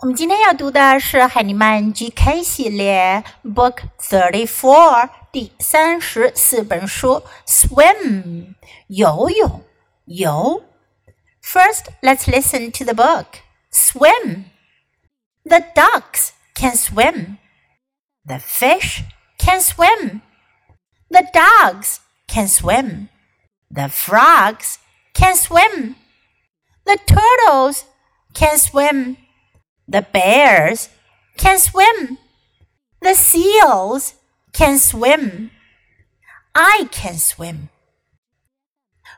我们今天要读的是海尼曼 GK 系列 Book Thirty Four 第三十四本书 Swim 游泳游。First, let's listen to the book. Swim. The ducks can swim. The fish can swim. The dogs can swim. The frogs can swim. The turtles can swim. The bears can swim. The seals can swim. I can swim.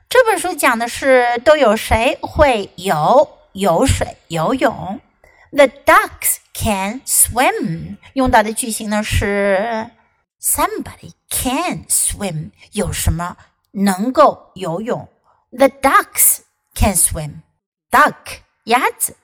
这本书讲的是都有谁会游游水游泳。The ducks can swim 用到的句型呢是 somebody can swim 有什么能够游泳？The ducks can swim. Duck 鸭子。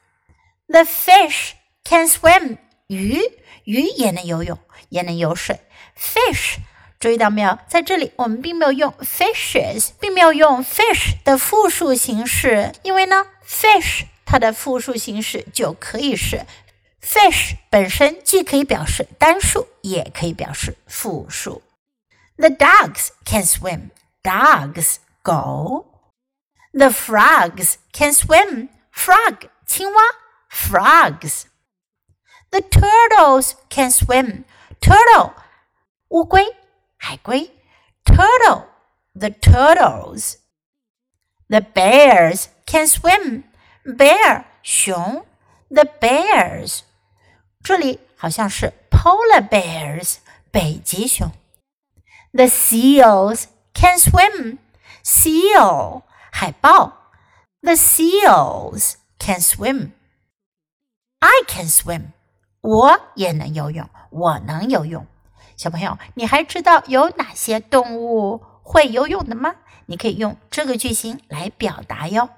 the fish can swim，鱼鱼也能游泳，也能游水。Fish，注意到没有？在这里我们并没有用 fishes，并没有用 fish 的复数形式，因为呢，fish 它的复数形式就可以是 fish 本身，既可以表示单数，也可以表示复数。The dogs can swim. Dogs 狗。The frogs can swim. Frog 青蛙。 frogs. The turtles can swim. Turtle 乌龟、海龟。Turtle the turtles. The bears can swim. Bear 熊。The bears 这里好像是 polar bears 北极熊。The seals can swim. Seal 海豹。The seals can swim. I can swim，我也能游泳，我能游泳。小朋友，你还知道有哪些动物会游泳的吗？你可以用这个句型来表达哟。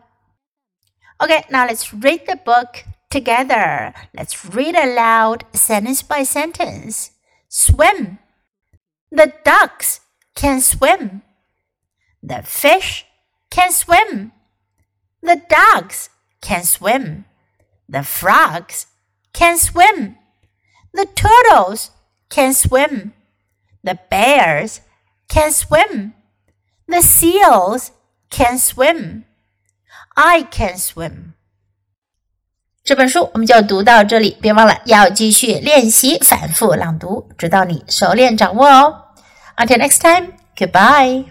Okay, now let's read the book together. Let's read aloud sentence by sentence. Swim. The ducks can swim. The fish can swim. The dogs can swim. The frogs can swim. The turtles can swim. The bears can swim. The seals can swim. I can swim. 这本书我们就读到这里，别忘了要继续练习反复朗读，直到你熟练掌握哦。Until next time, goodbye.